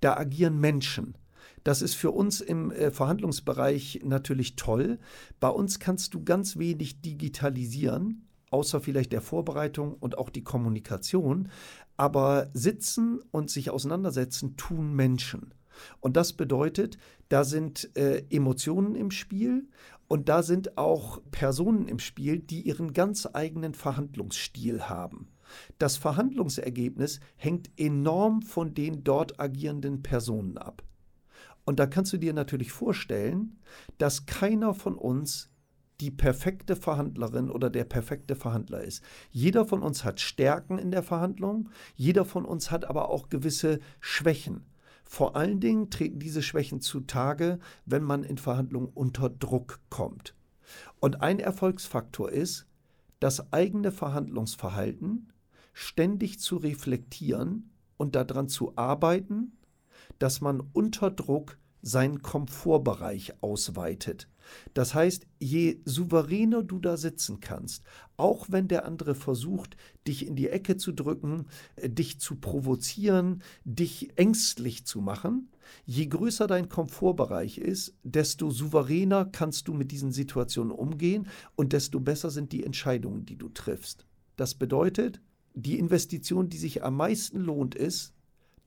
da agieren Menschen. Das ist für uns im äh, Verhandlungsbereich natürlich toll. Bei uns kannst du ganz wenig digitalisieren außer vielleicht der Vorbereitung und auch die Kommunikation. Aber sitzen und sich auseinandersetzen tun Menschen. Und das bedeutet, da sind äh, Emotionen im Spiel und da sind auch Personen im Spiel, die ihren ganz eigenen Verhandlungsstil haben. Das Verhandlungsergebnis hängt enorm von den dort agierenden Personen ab. Und da kannst du dir natürlich vorstellen, dass keiner von uns die perfekte Verhandlerin oder der perfekte Verhandler ist. Jeder von uns hat Stärken in der Verhandlung, jeder von uns hat aber auch gewisse Schwächen. Vor allen Dingen treten diese Schwächen zutage, wenn man in Verhandlungen unter Druck kommt. Und ein Erfolgsfaktor ist, das eigene Verhandlungsverhalten ständig zu reflektieren und daran zu arbeiten, dass man unter Druck seinen Komfortbereich ausweitet. Das heißt, je souveräner du da sitzen kannst, auch wenn der andere versucht, dich in die Ecke zu drücken, äh, dich zu provozieren, dich ängstlich zu machen, je größer dein Komfortbereich ist, desto souveräner kannst du mit diesen Situationen umgehen und desto besser sind die Entscheidungen, die du triffst. Das bedeutet, die Investition, die sich am meisten lohnt, ist,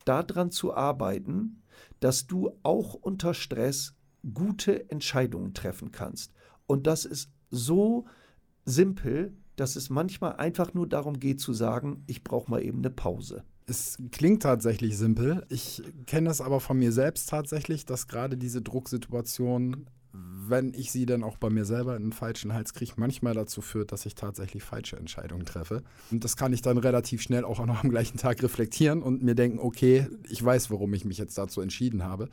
daran zu arbeiten, dass du auch unter Stress gute Entscheidungen treffen kannst. Und das ist so simpel, dass es manchmal einfach nur darum geht zu sagen, ich brauche mal eben eine Pause. Es klingt tatsächlich simpel. Ich kenne es aber von mir selbst tatsächlich, dass gerade diese Drucksituation, wenn ich sie dann auch bei mir selber in den falschen Hals kriege, manchmal dazu führt, dass ich tatsächlich falsche Entscheidungen treffe. Und das kann ich dann relativ schnell auch noch am gleichen Tag reflektieren und mir denken, okay, ich weiß, warum ich mich jetzt dazu entschieden habe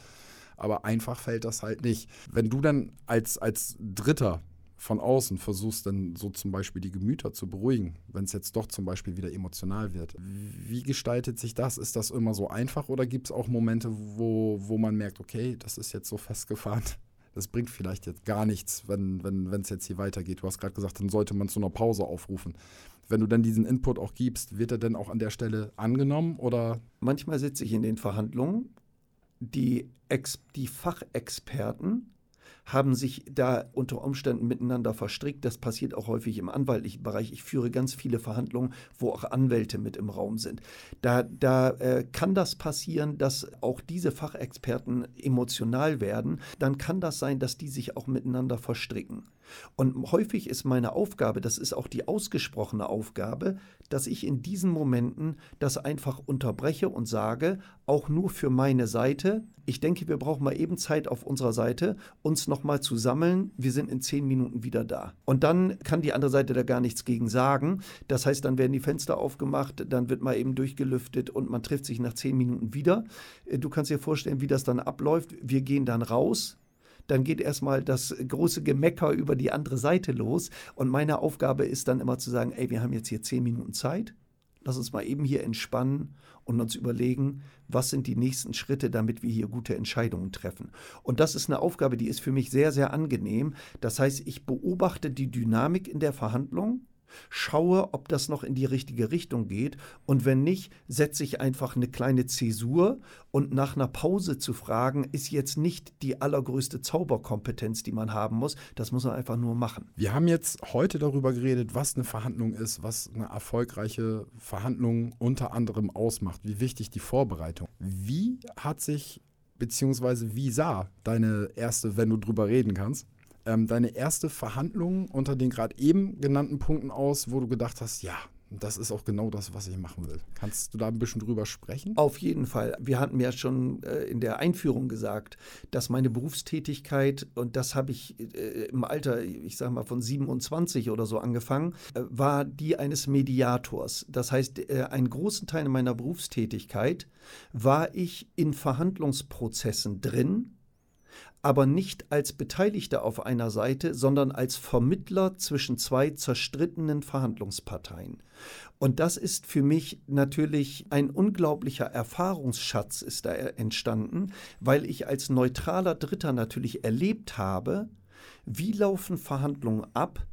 aber einfach fällt das halt nicht. Wenn du dann als, als Dritter von außen versuchst dann so zum Beispiel die Gemüter zu beruhigen, wenn es jetzt doch zum Beispiel wieder emotional wird. Wie gestaltet sich das? Ist das immer so einfach oder gibt es auch Momente, wo, wo man merkt, okay, das ist jetzt so festgefahren, das bringt vielleicht jetzt gar nichts, wenn es wenn, jetzt hier weitergeht. Du hast gerade gesagt, dann sollte man zu einer Pause aufrufen. Wenn du dann diesen Input auch gibst, wird er dann auch an der Stelle angenommen oder? Manchmal sitze ich in den Verhandlungen die, Ex die Fachexperten haben sich da unter Umständen miteinander verstrickt. Das passiert auch häufig im anwaltlichen Bereich. Ich führe ganz viele Verhandlungen, wo auch Anwälte mit im Raum sind. Da, da äh, kann das passieren, dass auch diese Fachexperten emotional werden. Dann kann das sein, dass die sich auch miteinander verstricken. Und häufig ist meine Aufgabe, das ist auch die ausgesprochene Aufgabe, dass ich in diesen Momenten das einfach unterbreche und sage, auch nur für meine Seite, ich denke, wir brauchen mal eben Zeit auf unserer Seite, uns nochmal zu sammeln. Wir sind in zehn Minuten wieder da. Und dann kann die andere Seite da gar nichts gegen sagen. Das heißt, dann werden die Fenster aufgemacht, dann wird mal eben durchgelüftet und man trifft sich nach zehn Minuten wieder. Äh, du kannst dir vorstellen, wie das dann abläuft. Wir gehen dann raus, dann geht erstmal das große Gemecker über die andere Seite los. Und meine Aufgabe ist dann immer zu sagen, ey, wir haben jetzt hier zehn Minuten Zeit. Lass uns mal eben hier entspannen und uns überlegen, was sind die nächsten Schritte, damit wir hier gute Entscheidungen treffen. Und das ist eine Aufgabe, die ist für mich sehr, sehr angenehm. Das heißt, ich beobachte die Dynamik in der Verhandlung schaue, ob das noch in die richtige Richtung geht und wenn nicht, setze ich einfach eine kleine Zäsur und nach einer Pause zu fragen, ist jetzt nicht die allergrößte Zauberkompetenz, die man haben muss. Das muss man einfach nur machen. Wir haben jetzt heute darüber geredet, was eine Verhandlung ist, was eine erfolgreiche Verhandlung unter anderem ausmacht, wie wichtig die Vorbereitung. Wie hat sich beziehungsweise wie sah deine erste, wenn du drüber reden kannst, ähm, deine erste Verhandlung unter den gerade eben genannten Punkten aus, wo du gedacht hast, ja, das ist auch genau das, was ich machen will. Kannst du da ein bisschen drüber sprechen? Auf jeden Fall. Wir hatten ja schon äh, in der Einführung gesagt, dass meine Berufstätigkeit, und das habe ich äh, im Alter, ich sage mal von 27 oder so angefangen, äh, war die eines Mediators. Das heißt, einen großen Teil meiner Berufstätigkeit war ich in Verhandlungsprozessen drin aber nicht als Beteiligter auf einer Seite, sondern als Vermittler zwischen zwei zerstrittenen Verhandlungsparteien. Und das ist für mich natürlich ein unglaublicher Erfahrungsschatz ist da entstanden, weil ich als neutraler Dritter natürlich erlebt habe, wie laufen Verhandlungen ab,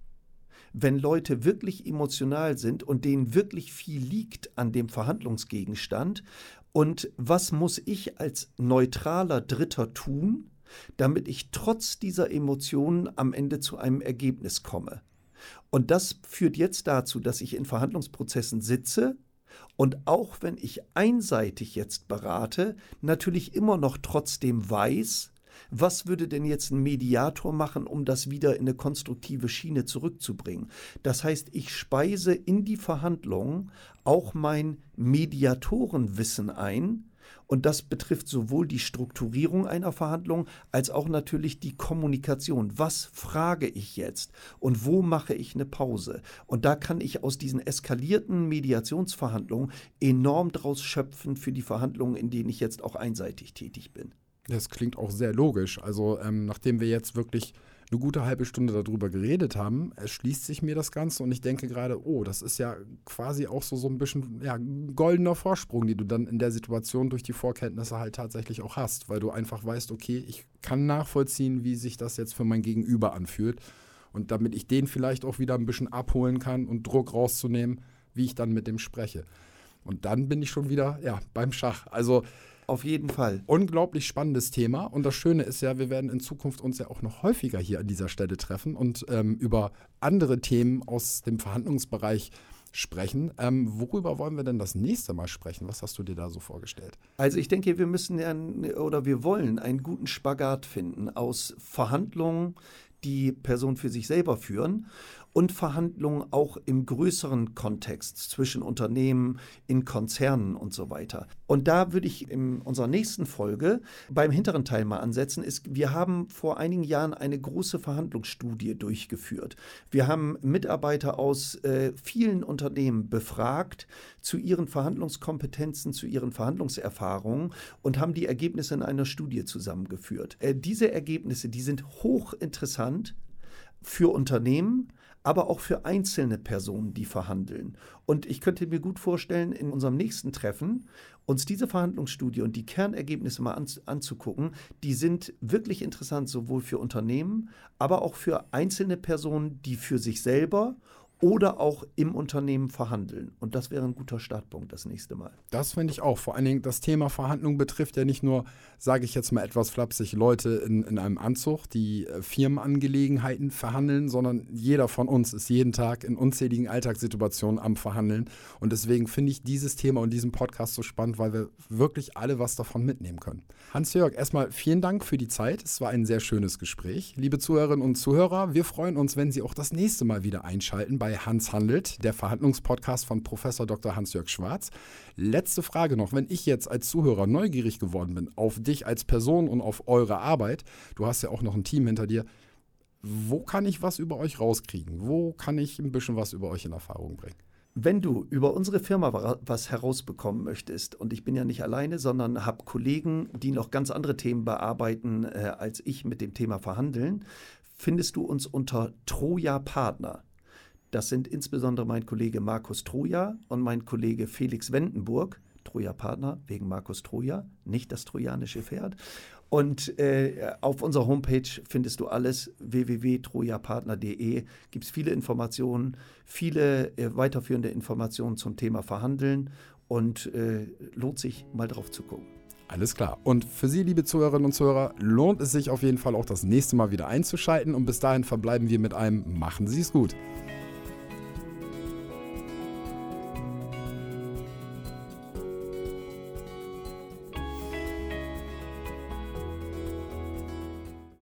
wenn Leute wirklich emotional sind und denen wirklich viel liegt an dem Verhandlungsgegenstand und was muss ich als neutraler Dritter tun, damit ich trotz dieser Emotionen am Ende zu einem Ergebnis komme. Und das führt jetzt dazu, dass ich in Verhandlungsprozessen sitze und auch wenn ich einseitig jetzt berate, natürlich immer noch trotzdem weiß, was würde denn jetzt ein Mediator machen, um das wieder in eine konstruktive Schiene zurückzubringen? Das heißt, ich speise in die Verhandlungen auch mein Mediatorenwissen ein, und das betrifft sowohl die Strukturierung einer Verhandlung als auch natürlich die Kommunikation. Was frage ich jetzt und wo mache ich eine Pause? Und da kann ich aus diesen eskalierten Mediationsverhandlungen enorm draus schöpfen für die Verhandlungen, in denen ich jetzt auch einseitig tätig bin. Das klingt auch sehr logisch. Also ähm, nachdem wir jetzt wirklich eine gute halbe Stunde darüber geredet haben, erschließt sich mir das Ganze und ich denke gerade, oh, das ist ja quasi auch so, so ein bisschen ja, goldener Vorsprung, den du dann in der Situation durch die Vorkenntnisse halt tatsächlich auch hast, weil du einfach weißt, okay, ich kann nachvollziehen, wie sich das jetzt für mein Gegenüber anfühlt und damit ich den vielleicht auch wieder ein bisschen abholen kann und Druck rauszunehmen, wie ich dann mit dem spreche. Und dann bin ich schon wieder ja, beim Schach. Also auf jeden Fall. Unglaublich spannendes Thema. Und das Schöne ist ja, wir werden in Zukunft uns ja auch noch häufiger hier an dieser Stelle treffen und ähm, über andere Themen aus dem Verhandlungsbereich sprechen. Ähm, worüber wollen wir denn das nächste Mal sprechen? Was hast du dir da so vorgestellt? Also ich denke, wir müssen ja oder wir wollen einen guten Spagat finden aus Verhandlungen, die Person für sich selber führen und Verhandlungen auch im größeren Kontext zwischen Unternehmen, in Konzernen und so weiter. Und da würde ich in unserer nächsten Folge beim hinteren Teil mal ansetzen, ist, wir haben vor einigen Jahren eine große Verhandlungsstudie durchgeführt. Wir haben Mitarbeiter aus äh, vielen Unternehmen befragt zu ihren Verhandlungskompetenzen, zu ihren Verhandlungserfahrungen und haben die Ergebnisse in einer Studie zusammengeführt. Äh, diese Ergebnisse, die sind hochinteressant für Unternehmen, aber auch für einzelne Personen, die verhandeln. Und ich könnte mir gut vorstellen, in unserem nächsten Treffen uns diese Verhandlungsstudie und die Kernergebnisse mal an, anzugucken. Die sind wirklich interessant, sowohl für Unternehmen, aber auch für einzelne Personen, die für sich selber oder auch im Unternehmen verhandeln. Und das wäre ein guter Startpunkt das nächste Mal. Das finde ich auch. Vor allen Dingen, das Thema Verhandlung betrifft ja nicht nur, sage ich jetzt mal etwas flapsig, Leute in, in einem Anzug, die äh, Firmenangelegenheiten verhandeln, sondern jeder von uns ist jeden Tag in unzähligen Alltagssituationen am Verhandeln. Und deswegen finde ich dieses Thema und diesen Podcast so spannend, weil wir wirklich alle was davon mitnehmen können. Hans-Jörg, erstmal vielen Dank für die Zeit. Es war ein sehr schönes Gespräch. Liebe Zuhörerinnen und Zuhörer, wir freuen uns, wenn Sie auch das nächste Mal wieder einschalten bei Hans handelt, der Verhandlungspodcast von Professor Dr. Hans-Jörg Schwarz. Letzte Frage noch, wenn ich jetzt als Zuhörer neugierig geworden bin auf dich als Person und auf eure Arbeit, du hast ja auch noch ein Team hinter dir, wo kann ich was über euch rauskriegen? Wo kann ich ein bisschen was über euch in Erfahrung bringen? Wenn du über unsere Firma was herausbekommen möchtest, und ich bin ja nicht alleine, sondern habe Kollegen, die noch ganz andere Themen bearbeiten äh, als ich mit dem Thema verhandeln, findest du uns unter Troja Partner. Das sind insbesondere mein Kollege Markus Troja und mein Kollege Felix Wendenburg. Troja Partner wegen Markus Troja, nicht das trojanische Pferd. Und äh, auf unserer Homepage findest du alles, www.trojapartner.de. Gibt es viele Informationen, viele äh, weiterführende Informationen zum Thema Verhandeln und äh, lohnt sich mal drauf zu gucken. Alles klar. Und für Sie, liebe Zuhörerinnen und Zuhörer, lohnt es sich auf jeden Fall auch das nächste Mal wieder einzuschalten. Und bis dahin verbleiben wir mit einem Machen Sie es gut.